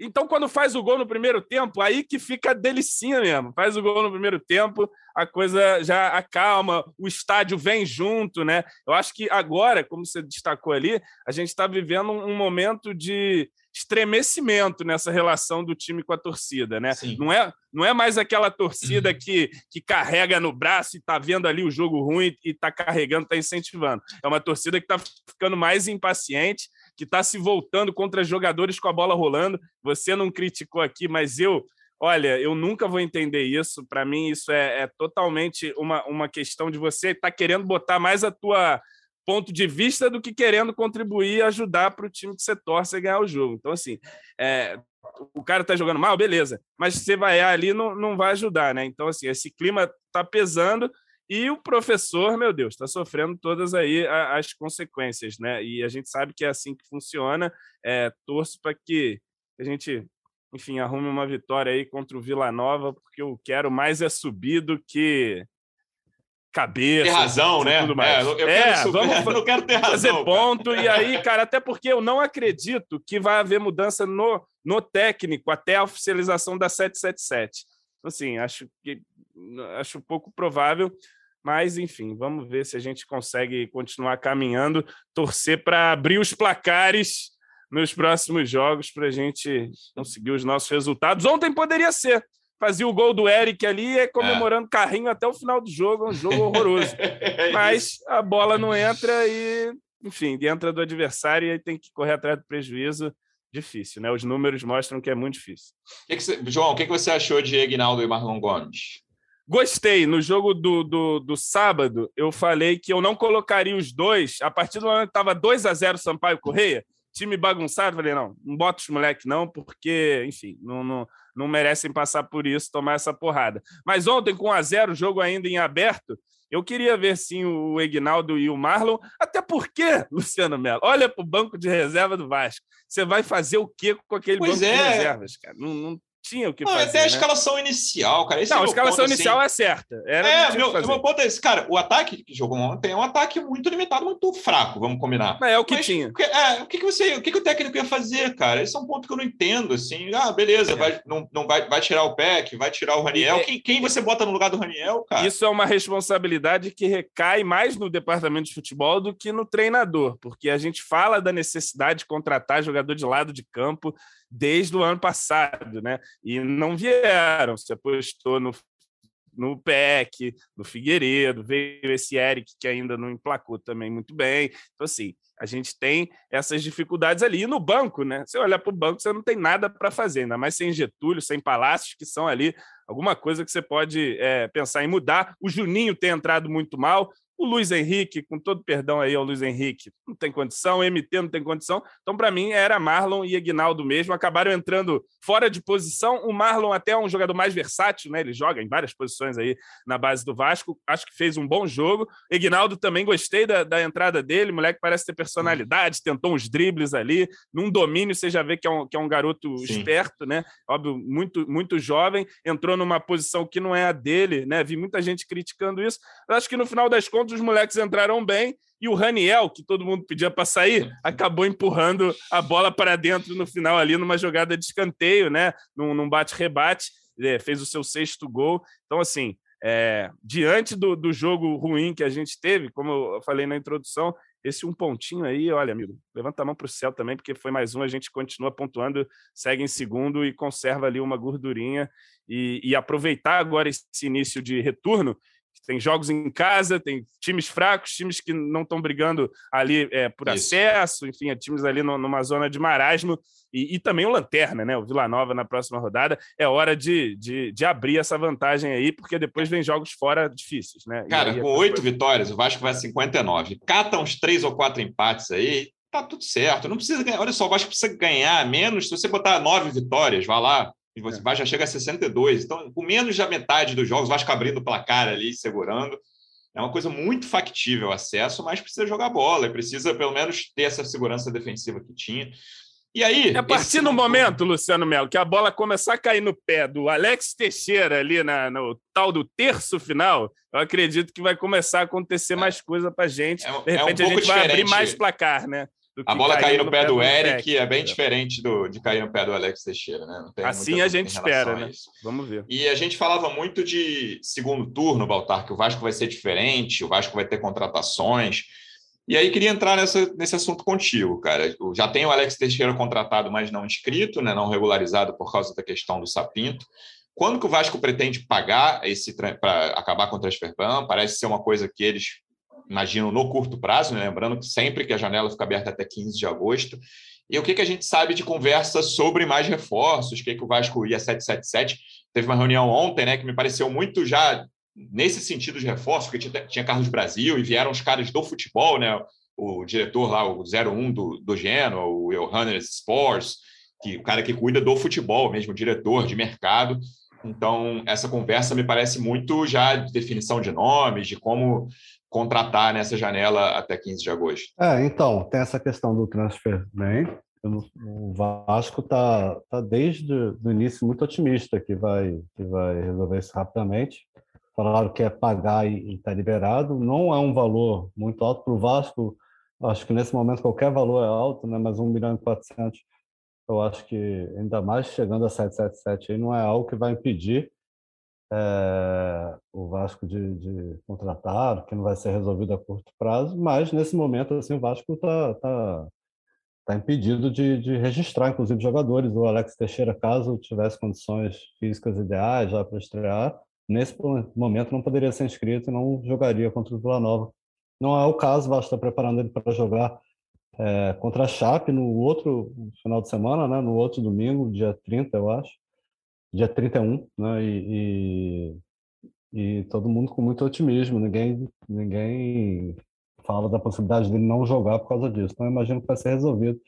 Então, quando faz o gol no primeiro tempo, aí que fica delicinha mesmo. Faz o gol no primeiro tempo, a coisa já acalma, o estádio vem junto, né? Eu acho que agora, como você destacou ali, a gente está vivendo um momento de estremecimento nessa relação do time com a torcida, né? Não é, não é mais aquela torcida que, que carrega no braço e está vendo ali o jogo ruim e está carregando, está incentivando. É uma torcida que está ficando mais impaciente, que está se voltando contra jogadores com a bola rolando. Você não criticou aqui, mas eu Olha, eu nunca vou entender isso. Para mim, isso é, é, totalmente uma, uma questão de você estar tá querendo botar mais a tua ponto de vista do que querendo contribuir e ajudar para o time que você torce a ganhar o jogo. Então, assim, é, o cara está jogando mal, beleza, mas você vai ali não, não vai ajudar, né? Então, assim, esse clima está pesando e o professor, meu Deus, está sofrendo todas aí as consequências, né? E a gente sabe que é assim que funciona. É, torço para que a gente, enfim, arrume uma vitória aí contra o Vila Nova, porque eu quero mais é subir do que cabeça. Tem razão, né? Tudo mais. É, eu, é, vamos eu quero ter razão. Fazer ponto. E aí, cara, até porque eu não acredito que vai haver mudança no, no técnico até a oficialização da 777. Então, assim, acho que acho pouco provável. Mas, enfim, vamos ver se a gente consegue continuar caminhando, torcer para abrir os placares nos próximos jogos para a gente conseguir os nossos resultados. Ontem poderia ser, fazia o gol do Eric ali, é comemorando é. carrinho até o final do jogo, um jogo horroroso. é Mas a bola não entra e, enfim, entra do adversário e aí tem que correr atrás do prejuízo. difícil, né? Os números mostram que é muito difícil. Que que você, João, o que, que você achou de Egnaldo e Marlon Gomes? Gostei. No jogo do, do, do, sábado, eu falei que eu não colocaria os dois. A partir do momento que estava 2 a 0 Sampaio Correia, time bagunçado, falei, não, não bota os moleques não, porque, enfim, não, não, não merecem passar por isso, tomar essa porrada. Mas ontem, com 1 a 0 o jogo ainda em aberto, eu queria ver sim o Egnaldo e o Marlon, até porque, Luciano Melo, olha para o banco de reserva do Vasco. Você vai fazer o quê com aquele pois banco é. de reservas, cara? Não, não tinha o que não, fazer. Até a né? escalação inicial, cara. Esse não, é a escalação ponto, inicial assim... é certa. Era é, meu, meu ponto é esse, cara. O ataque que jogou ontem é um ataque muito limitado, muito fraco, vamos combinar. Mas é o que Mas, tinha. É, o que, que você, o que, que o técnico ia fazer, cara? Esse é um ponto que eu não entendo, assim. Ah, beleza, é. vai, não, não vai, vai tirar o Peck, vai tirar o Raniel. É, quem, quem você bota no lugar do Raniel, cara? Isso é uma responsabilidade que recai mais no departamento de futebol do que no treinador, porque a gente fala da necessidade de contratar jogador de lado de campo desde o ano passado, né? E não vieram. Se apostou no, no PEC, no Figueiredo, veio esse Eric que ainda não emplacou também muito bem. Então, assim, a gente tem essas dificuldades ali. E no banco, né? Você olhar para o banco, você não tem nada para fazer, ainda mais sem Getúlio, sem Palácios, que são ali alguma coisa que você pode é, pensar em mudar. O Juninho tem entrado muito mal. O Luiz Henrique, com todo perdão aí ao Luiz Henrique, não tem condição, o MT não tem condição. Então, para mim, era Marlon e Aguinaldo mesmo. Acabaram entrando fora de posição. O Marlon até é um jogador mais versátil, né? Ele joga em várias posições aí na base do Vasco. Acho que fez um bom jogo. Aguinaldo também gostei da, da entrada dele. O moleque parece ter personalidade, tentou uns dribles ali. Num domínio, você já vê que é um, que é um garoto Sim. esperto, né? Óbvio, muito, muito jovem. Entrou numa posição que não é a dele, né? Vi muita gente criticando isso. Eu acho que no final das contas, os moleques entraram bem e o Raniel, que todo mundo pedia para sair, acabou empurrando a bola para dentro no final ali numa jogada de escanteio, né? Num, num bate-rebate, é, fez o seu sexto gol. Então, assim, é, diante do, do jogo ruim que a gente teve, como eu falei na introdução, esse um pontinho aí, olha, amigo, levanta a mão para o céu também, porque foi mais um, a gente continua pontuando, segue em segundo e conserva ali uma gordurinha. E, e aproveitar agora esse início de retorno tem jogos em casa, tem times fracos, times que não estão brigando ali é, por Isso. acesso, enfim, é times ali no, numa zona de marasmo, e, e, também o Lanterna, né? O Vila Nova na próxima rodada. É hora de, de, de abrir essa vantagem aí, porque depois vem jogos fora difíceis, né? Cara, com oito vitórias, o Vasco vai a 59. Cata uns três ou quatro empates aí, tá tudo certo. Não precisa ganhar. Olha só, o Vasco precisa ganhar menos. Se você botar nove vitórias, vai lá, e você vai, já chega a 62. Então, com menos da metade dos jogos, o Vasco abrindo o placar ali, segurando. É uma coisa muito factível o acesso, mas precisa jogar bola, precisa pelo menos ter essa segurança defensiva que tinha. E aí. É a partir do momento, Luciano Melo, que a bola começar a cair no pé do Alex Teixeira ali na, no tal do terço final, eu acredito que vai começar a acontecer mais coisa para gente. É, de repente é um a gente vai abrir mais placar, né? A bola cair no pé do Eric é bem diferente do, de cair no pé do Alex Teixeira, né? assim a gente espera, né? Vamos ver. E a gente falava muito de segundo turno, Baltar, que o Vasco vai ser diferente, o Vasco vai ter contratações. E aí queria entrar nessa, nesse assunto contigo, cara. Já tem o Alex Teixeira contratado, mas não inscrito, né? não regularizado por causa da questão do Sapinto. Quando que o Vasco pretende pagar esse para acabar com o transfer ban? Parece ser uma coisa que eles imagino, no curto prazo, né? lembrando que sempre que a janela fica aberta até 15 de agosto. E o que, que a gente sabe de conversa sobre mais reforços? O que, que o Vasco ia 777? Teve uma reunião ontem, né, que me pareceu muito já nesse sentido de reforço, porque tinha, tinha Carlos Brasil e vieram os caras do futebol, né? O diretor lá, o 01 do, do Genoa, o Johannes Sports, que o cara que cuida do futebol mesmo, diretor de mercado. Então, essa conversa me parece muito já de definição de nomes, de como contratar nessa janela até 15 de agosto? É, então, tem essa questão do transfer bem. O Vasco está tá desde o início muito otimista que vai, que vai resolver isso rapidamente. Falaram que é pagar e está liberado. Não é um valor muito alto para o Vasco. Acho que nesse momento qualquer valor é alto, né? mas 1 milhão e 400 eu acho que ainda mais chegando a 777 aí não é algo que vai impedir é, o Vasco de, de, contratar, que não vai ser resolvido a curto prazo, mas nesse momento assim, o Vasco está tá, tá impedido de, de, registrar, inclusive, jogadores. O Alex Teixeira, caso tivesse condições físicas ideais já para estrear, nesse momento não poderia ser inscrito e não jogaria contra o Vila Nova. Não é o caso, o Vasco está preparando ele para jogar é, contra a Chape no outro final de semana, né? no outro domingo, dia 30, eu acho, dia 31, né? e, e, e todo mundo com muito otimismo, ninguém, ninguém fala da possibilidade dele não jogar por causa disso. Então, eu imagino que vai ser resolvido.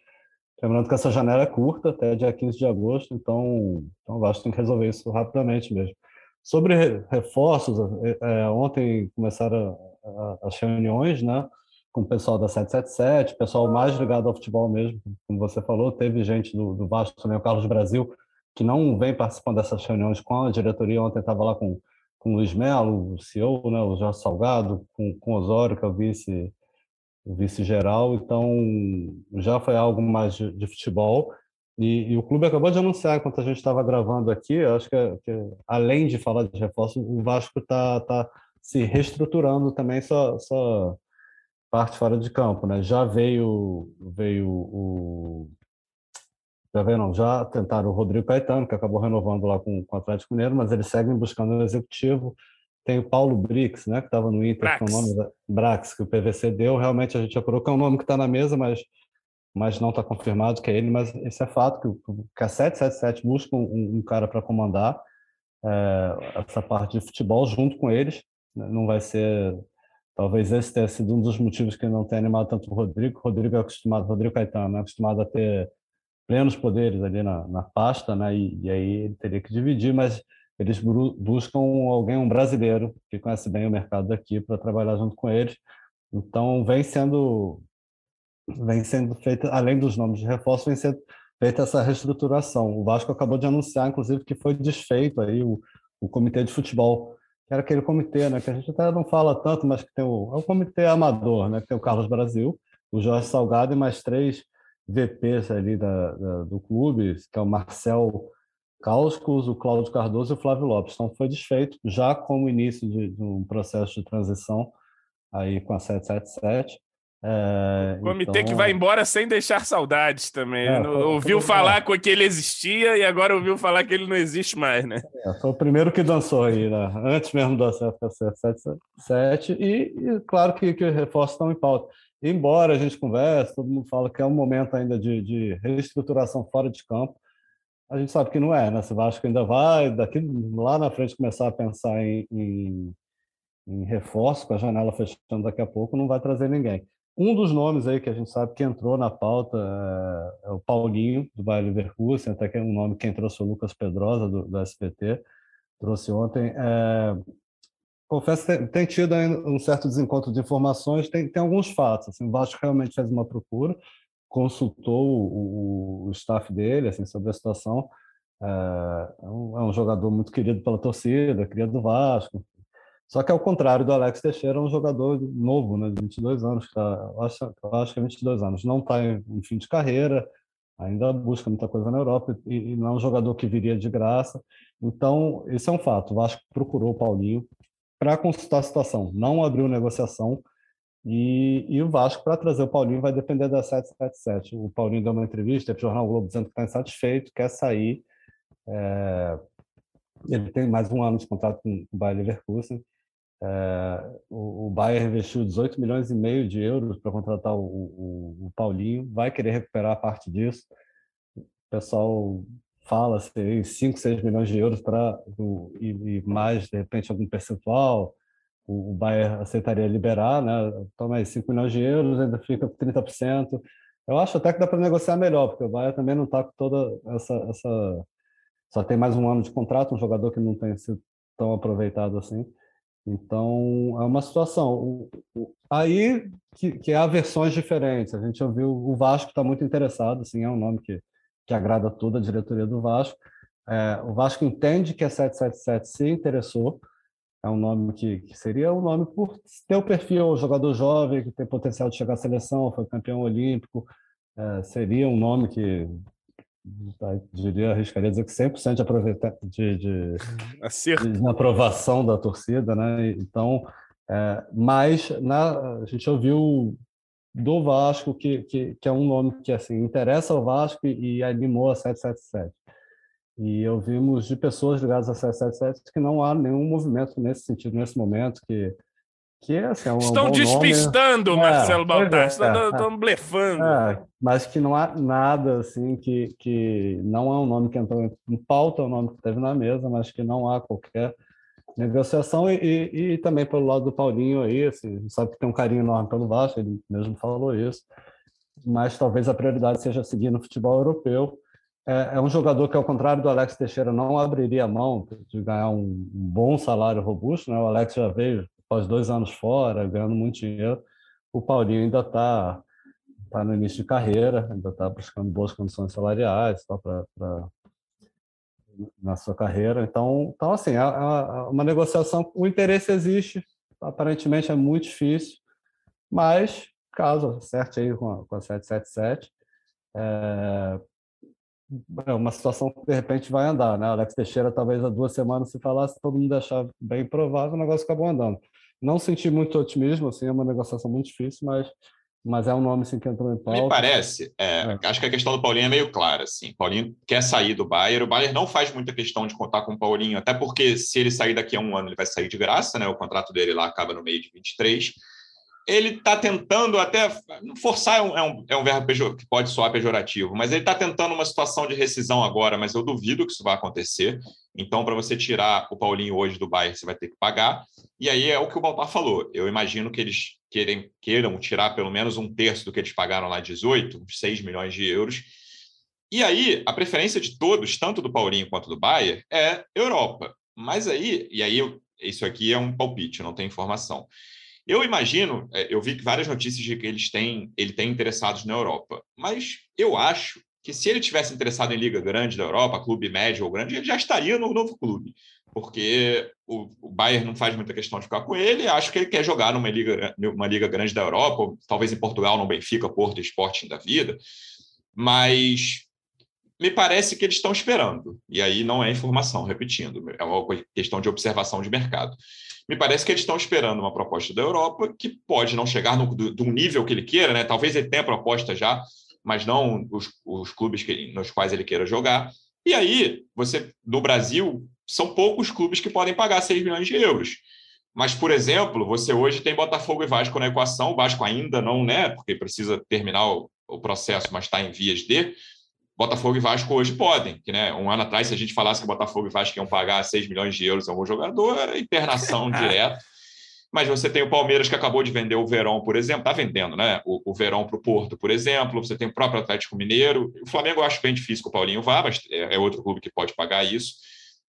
Lembrando que essa janela é curta, até dia 15 de agosto, então, então o Vasco tem que resolver isso rapidamente mesmo. Sobre reforços, é, ontem começaram as reuniões, né? com o pessoal da 777, pessoal mais ligado ao futebol mesmo, como você falou, teve gente do, do Vasco também, o Carlos Brasil, que não vem participando dessas reuniões com a diretoria, ontem estava lá com, com o Luiz Melo, o CEO, né, o Jorge Salgado, com, com Osório, que é o vice o vice-geral, então já foi algo mais de, de futebol. E, e, o clube acabou de anunciar, enquanto a gente estava gravando aqui, acho que, que, além de falar de reforço, o Vasco está tá se reestruturando também só, só parte fora de campo, né? Já veio veio o já veio não, já tentaram o Rodrigo Caetano, que acabou renovando lá com, com o Atlético Mineiro, mas eles seguem buscando um executivo. Tem o Paulo Brix, né, que estava no Inter, com o nome da, Brax, que o PVC deu. Realmente a gente apurou que é um nome que está na mesa, mas mas não está confirmado que é ele, mas esse é fato, que, que a 777 busca um, um cara para comandar é, essa parte de futebol junto com eles. Né? Não vai ser Talvez esse tenha sido um dos motivos que não tenha animado tanto o Rodrigo. O Rodrigo é acostumado, Rodrigo Caetano, é acostumado a ter plenos poderes ali na, na pasta, né? E, e, aí ele teria que dividir, mas eles buscam alguém, um brasileiro que conhece bem o mercado daqui para trabalhar junto com eles. Então vem sendo vem sendo feita, além dos nomes de reforço, vem sendo feita essa reestruturação. O Vasco acabou de anunciar, inclusive, que foi desfeito aí o, o comitê de futebol era aquele comitê, né, que a gente até não fala tanto, mas que tem o, é o comitê amador, né, que tem o Carlos Brasil, o Jorge Salgado e mais três VPs ali da, da do clube, que é o Marcel Causcos, o Cláudio Cardoso e o Flávio Lopes. Então foi desfeito já como início de, de um processo de transição aí com a 777. É, o comitê então... que vai embora sem deixar saudades também. É, foi, ouviu foi, falar é. que ele existia e agora ouviu falar que ele não existe mais, né? É, foi o primeiro que dançou aí, né? antes mesmo da CFC77. E, e claro que, que reforços estão em pauta. Embora a gente converse, todo mundo fala que é um momento ainda de, de reestruturação fora de campo, a gente sabe que não é, né? Se Vasco ainda vai, daqui lá na frente, começar a pensar em, em, em reforço, com a janela fechando daqui a pouco, não vai trazer ninguém. Um dos nomes aí que a gente sabe que entrou na pauta é, é o Paulinho, do Bayer Leverkusen, até que é um nome que trouxe o Lucas Pedrosa, do, do SPT, trouxe ontem. É, confesso que tem, tido um certo desencontro de informações, tem, tem alguns fatos. Assim, o Vasco realmente fez uma procura, consultou o, o staff dele assim, sobre a situação. É, é um, é um jogador muito querido pela torcida, querido do Vasco, só que ao contrário do Alex Teixeira, é um jogador novo, né, de 22 anos, que tá, eu, acho, eu acho que é 22 anos, não está em, em, fim de carreira, ainda busca muita coisa na Europa e, e, não é um jogador que viria de graça. Então, esse é um fato. O Vasco procurou o Paulinho para consultar a situação, não abriu negociação e, e o Vasco, para trazer o Paulinho, vai depender da 777. O Paulinho deu uma entrevista para o Jornal Globo dizendo que está insatisfeito, quer sair. É... Ele tem mais um ano de contrato com o Bayer Leverkusen é, o, o Bayern investiu 18 milhões e meio de euros para contratar o, o, o, Paulinho, vai querer recuperar parte disso. O pessoal fala assim, 5, 6 milhões de euros para e, e, mais, de repente, algum percentual. O, o Bayern aceitaria liberar, né? Toma aí 5 milhões de euros, ainda fica com 30%. Eu acho até que dá para negociar melhor, porque o Bayern também não está com toda essa, essa. Só tem mais um ano de contrato, um jogador que não tem sido tão aproveitado assim. Então, é uma situação. Aí que, que há versões diferentes. A gente ouviu o Vasco está muito interessado, assim, é um nome que, que agrada toda a diretoria do Vasco. É, o Vasco entende que a 777 se interessou, é um nome que, que, seria um nome por ter o perfil jogador jovem, que tem potencial de chegar à seleção, foi campeão olímpico, é, seria um nome que Tá, diria, arriscaria dizer que 100% de, aproveitar, de, de, de, aprovação da torcida, né? Então, é, mas na, a gente ouviu do Vasco, que, que, que, é um nome que assim interessa ao Vasco e, e animou a 777. E ouvimos de pessoas ligadas a 777 que não há nenhum movimento nesse sentido, nesse momento, que que assim, é um Estão despistando, nome. Marcelo é, Baltar, é, estão é, blefando. É, mas que não há nada assim que, que não é um nome que entrou em pauta, é um nome que teve na mesa, mas que não há qualquer negociação e, e, e também pelo lado do Paulinho aí, assim, sabe que tem um carinho enorme pelo Vasco, ele mesmo falou isso, mas talvez a prioridade seja seguir no futebol europeu. É, é um jogador que, ao contrário do Alex Teixeira, não abriria mão de ganhar um, bom salário robusto, né? O Alex já veio após dois anos fora, ganhando muito dinheiro. O Paulinho ainda está tá no início de carreira, ainda está buscando boas condições salariais tá, pra, na sua carreira. Então, então assim, é, é uma negociação, o interesse existe, aparentemente é muito difícil, mas caso acerte aí com a, com a 777, é, é uma situação que de repente vai andar, né? Alex Teixeira, talvez há duas semanas, se falasse, todo mundo achava bem provável, o negócio acabou andando. Não senti muito otimismo, assim, é uma negociação muito difícil, mas, mas é um nome assim, que entrou em pauta. Me parece, é, é. acho que a questão do Paulinho é meio clara. Assim. Paulinho quer sair do Bayern, o Bayern não faz muita questão de contar com o Paulinho, até porque se ele sair daqui a um ano, ele vai sair de graça, né? O contrato dele lá acaba no meio de 23 ele está tentando até forçar é um, é um, é um verbo pejor, que pode soar pejorativo, mas ele está tentando uma situação de rescisão agora, mas eu duvido que isso vai acontecer. Então, para você tirar o Paulinho hoje do Bayern, você vai ter que pagar. E aí é o que o Baltar falou. Eu imagino que eles querem, queiram tirar pelo menos um terço do que eles pagaram lá 18, uns 6 milhões de euros. E aí, a preferência de todos, tanto do Paulinho quanto do Bayern, é Europa. Mas aí, e aí isso aqui é um palpite, não tem informação. Eu imagino, é, eu vi várias notícias de que eles têm, ele tem interessados na Europa, mas eu acho que se ele tivesse interessado em liga grande da Europa, clube médio ou grande, ele já estaria no novo clube, porque o, o Bayern não faz muita questão de ficar com ele, acho que ele quer jogar numa liga, numa liga grande da Europa, talvez em Portugal, no Benfica, Porto, Sporting da vida, mas me parece que eles estão esperando, e aí não é informação, repetindo, é uma questão de observação de mercado. Me parece que eles estão esperando uma proposta da Europa que pode não chegar no, do, do nível que ele queira, né? Talvez ele tenha proposta já, mas não os, os clubes que, nos quais ele queira jogar. E aí, você no Brasil, são poucos clubes que podem pagar 6 milhões de euros. Mas, por exemplo, você hoje tem Botafogo e Vasco na equação, o Vasco ainda não, né? Porque precisa terminar o, o processo, mas está em vias de. Botafogo e Vasco hoje podem, que né, um ano atrás, se a gente falasse que Botafogo e Vasco iam pagar 6 milhões de euros a um jogador, era internação direta. Mas você tem o Palmeiras que acabou de vender o Verão, por exemplo, está vendendo, né? O, o Verão para o Porto, por exemplo. Você tem o próprio Atlético Mineiro. O Flamengo eu acho bem difícil que o Paulinho vá, mas é, é outro clube que pode pagar isso.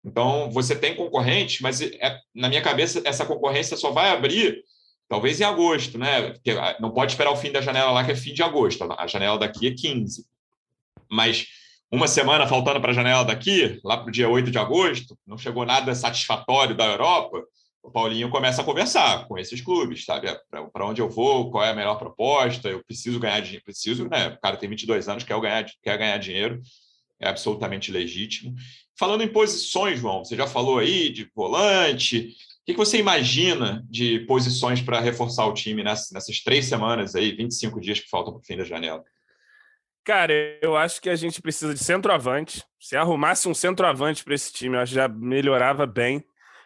Então, você tem concorrente, mas é, na minha cabeça, essa concorrência só vai abrir talvez em agosto, né? Porque ah, não pode esperar o fim da janela lá, que é fim de agosto. A janela daqui é 15 mas uma semana faltando para a janela daqui, lá para o dia 8 de agosto, não chegou nada satisfatório da Europa, o Paulinho começa a conversar com esses clubes, sabe? Para onde eu vou, qual é a melhor proposta, eu preciso ganhar dinheiro, preciso, né? O cara tem 22 anos, quer ganhar, quer ganhar dinheiro, é absolutamente legítimo. Falando em posições, João, você já falou aí de volante, o que você imagina de posições para reforçar o time nessas, nessas três semanas aí, 25 dias que faltam para o fim da janela? Cara, eu acho que a gente precisa de centroavante. Se arrumasse um centroavante para esse time, eu acho que já melhorava bem.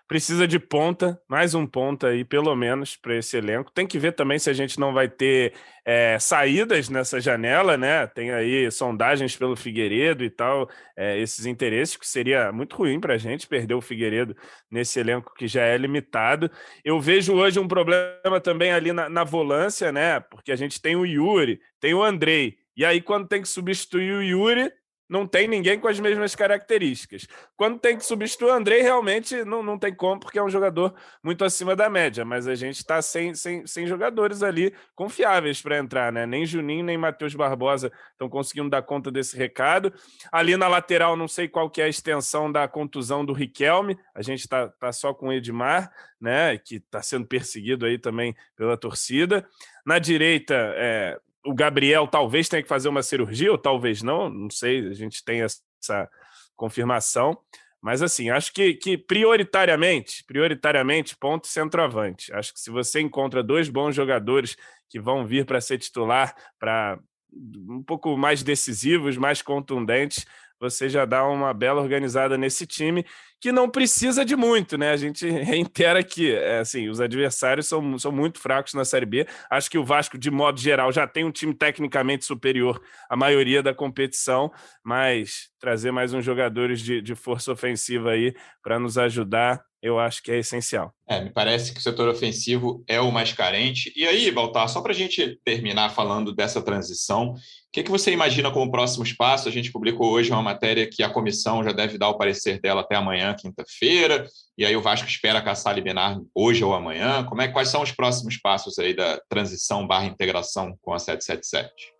Precisa de ponta, mais um ponta aí, pelo menos, para esse elenco. Tem que ver também se a gente não vai ter é, saídas nessa janela, né? Tem aí sondagens pelo Figueiredo e tal, é, esses interesses, que seria muito ruim para a gente perder o Figueiredo nesse elenco que já é limitado. Eu vejo hoje um problema também ali na, na volância, né? Porque a gente tem o Yuri, tem o Andrei e aí, quando tem que substituir o Yuri, não tem ninguém com as mesmas características. Quando tem que substituir o Andrei, realmente não, não tem como, porque é um jogador muito acima da média, mas a gente está sem, sem, sem jogadores ali confiáveis para entrar, né? Nem Juninho, nem Matheus Barbosa estão conseguindo dar conta desse recado. Ali na lateral, não sei qual que é a extensão da contusão do Riquelme, a gente está tá só com o Edmar, né? Que está sendo perseguido aí também pela torcida. Na direita, é, o Gabriel talvez tenha que fazer uma cirurgia, ou talvez não, não sei, a gente tem essa confirmação. Mas assim, acho que, que prioritariamente, prioritariamente, ponto centroavante. Acho que se você encontra dois bons jogadores que vão vir para ser titular, para um pouco mais decisivos, mais contundentes, você já dá uma bela organizada nesse time que não precisa de muito, né? A gente reitera que, é, assim, os adversários são, são muito fracos na Série B. Acho que o Vasco, de modo geral, já tem um time tecnicamente superior à maioria da competição, mas trazer mais uns jogadores de, de força ofensiva aí para nos ajudar eu acho que é essencial. É, me parece que o setor ofensivo é o mais carente. E aí, Baltar, só para a gente terminar falando dessa transição, o que, que você imagina como próximos passos? A gente publicou hoje uma matéria que a comissão já deve dar o parecer dela até amanhã, quinta-feira, e aí o Vasco espera caçar liminar hoje ou amanhã. Como é, quais são os próximos passos aí da transição barra integração com a 777?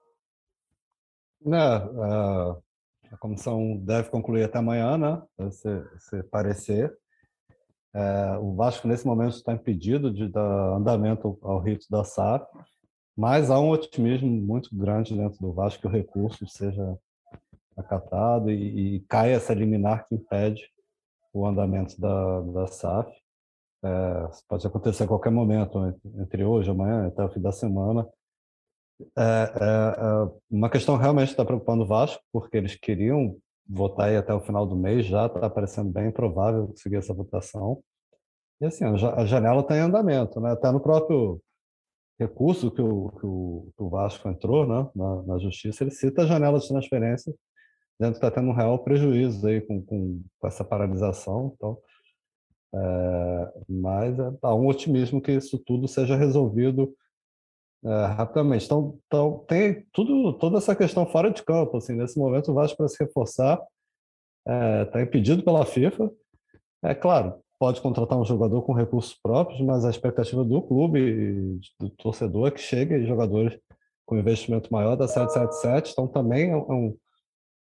Não, a, a comissão deve concluir até amanhã, né? Esse, esse parecer. É, o Vasco, nesse momento, está impedido de dar andamento ao rito da SAF, mas há um otimismo muito grande dentro do Vasco que o recurso seja acatado e, e caia essa liminar que impede o andamento da, da SAF. É, pode acontecer a qualquer momento, entre hoje, amanhã, até o fim da semana. É, é, é uma questão realmente está preocupando o Vasco, porque eles queriam votar aí até o final do mês, já está parecendo bem provável conseguir essa votação. E assim, a janela está em andamento, né? Até no próprio recurso que o, que o, que o Vasco entrou né? na, na, justiça, ele cita a janela de transferência, dizendo que está tendo um real prejuízo aí com, com, com essa paralisação. Então, é, mas é, há um otimismo que isso tudo seja resolvido é, rapidamente. Então, então, tem tudo, toda essa questão fora de campo. Assim, nesse momento, o Vasco, para se reforçar, está é, impedido pela FIFA. É claro, pode contratar um jogador com recursos próprios, mas a expectativa do clube e do torcedor é que chegue jogadores com investimento maior da 777. Então, também é, um,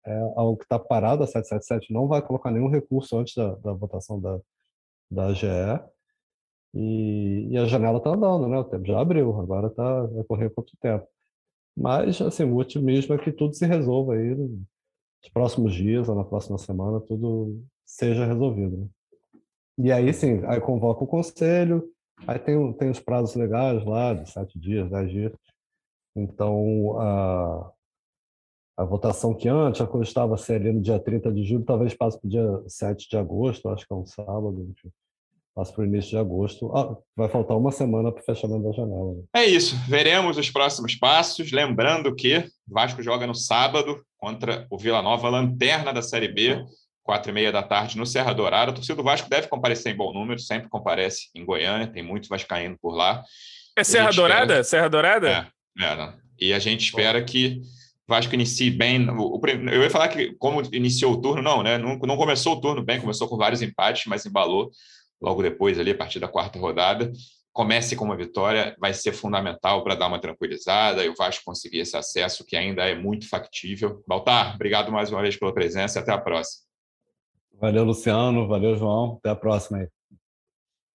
é algo que está parado. A 777 não vai colocar nenhum recurso antes da, da votação da, da AGE. E, e a janela está andando, né? O tempo já abriu, agora está vai correr quanto tempo. Mas, assim, o otimismo é que tudo se resolva aí nos próximos dias ou na próxima semana, tudo seja resolvido. Né? E aí, sim, aí convoca o conselho, aí tem, tem os prazos legais lá, de sete dias, dez dias. Então, a, a votação que antes, a coisa estava ser ali no dia 30 de julho, talvez passe para o dia 7 de agosto, acho que é um sábado, enfim passo para o início de agosto. Ah, vai faltar uma semana para o fechamento da janela. Né? É isso. Veremos os próximos passos. Lembrando que Vasco joga no sábado contra o Vila Nova, lanterna da Série B, quatro e meia da tarde no Serra Dourada. A torcida do Vasco deve comparecer em bom número, sempre comparece em Goiânia, tem muitos vascaínos por lá. É Serra Dourada? Espera... Serra Dourada? É, é e a gente espera que o Vasco inicie bem. Eu ia falar que como iniciou o turno, não, né? Não, não começou o turno bem, começou com vários empates, mas embalou logo depois, ali, a partir da quarta rodada. Comece com uma vitória, vai ser fundamental para dar uma tranquilizada e o Vasco conseguir esse acesso, que ainda é muito factível. Baltar, obrigado mais uma vez pela presença e até a próxima. Valeu, Luciano. Valeu, João. Até a próxima aí.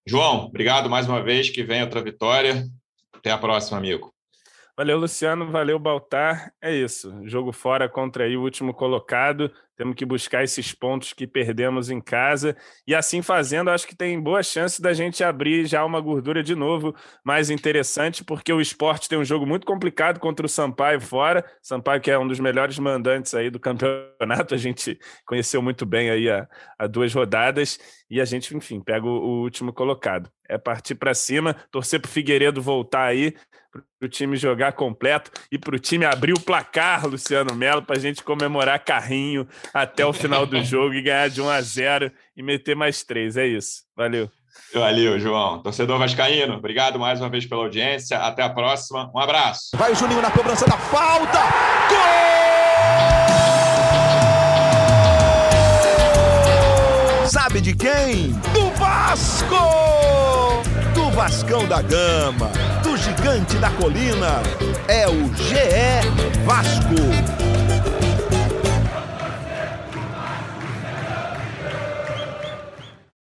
João, obrigado mais uma vez. Que vem outra vitória. Até a próxima, amigo. Valeu, Luciano. Valeu, Baltar. É isso. Jogo fora contra aí o último colocado. Temos que buscar esses pontos que perdemos em casa. E assim fazendo, acho que tem boa chance da gente abrir já uma gordura de novo mais interessante, porque o esporte tem um jogo muito complicado contra o Sampaio fora. Sampaio, que é um dos melhores mandantes aí do campeonato, a gente conheceu muito bem aí há, duas rodadas. E a gente, enfim, pega o, o último colocado. É partir para cima, torcer para o Figueiredo voltar aí, para o time jogar completo e para o time abrir o placar, Luciano Melo, para a gente comemorar carrinho até o final do jogo e ganhar de 1 a 0 e meter mais três. É isso. Valeu. Valeu, João. Torcedor Vascaíno, obrigado mais uma vez pela audiência. Até a próxima. Um abraço. Vai o Juninho na cobrança da falta. Gol! Sabe de quem? Do Vasco! Do Vascão da Gama, do Gigante da Colina. É o GE Vasco.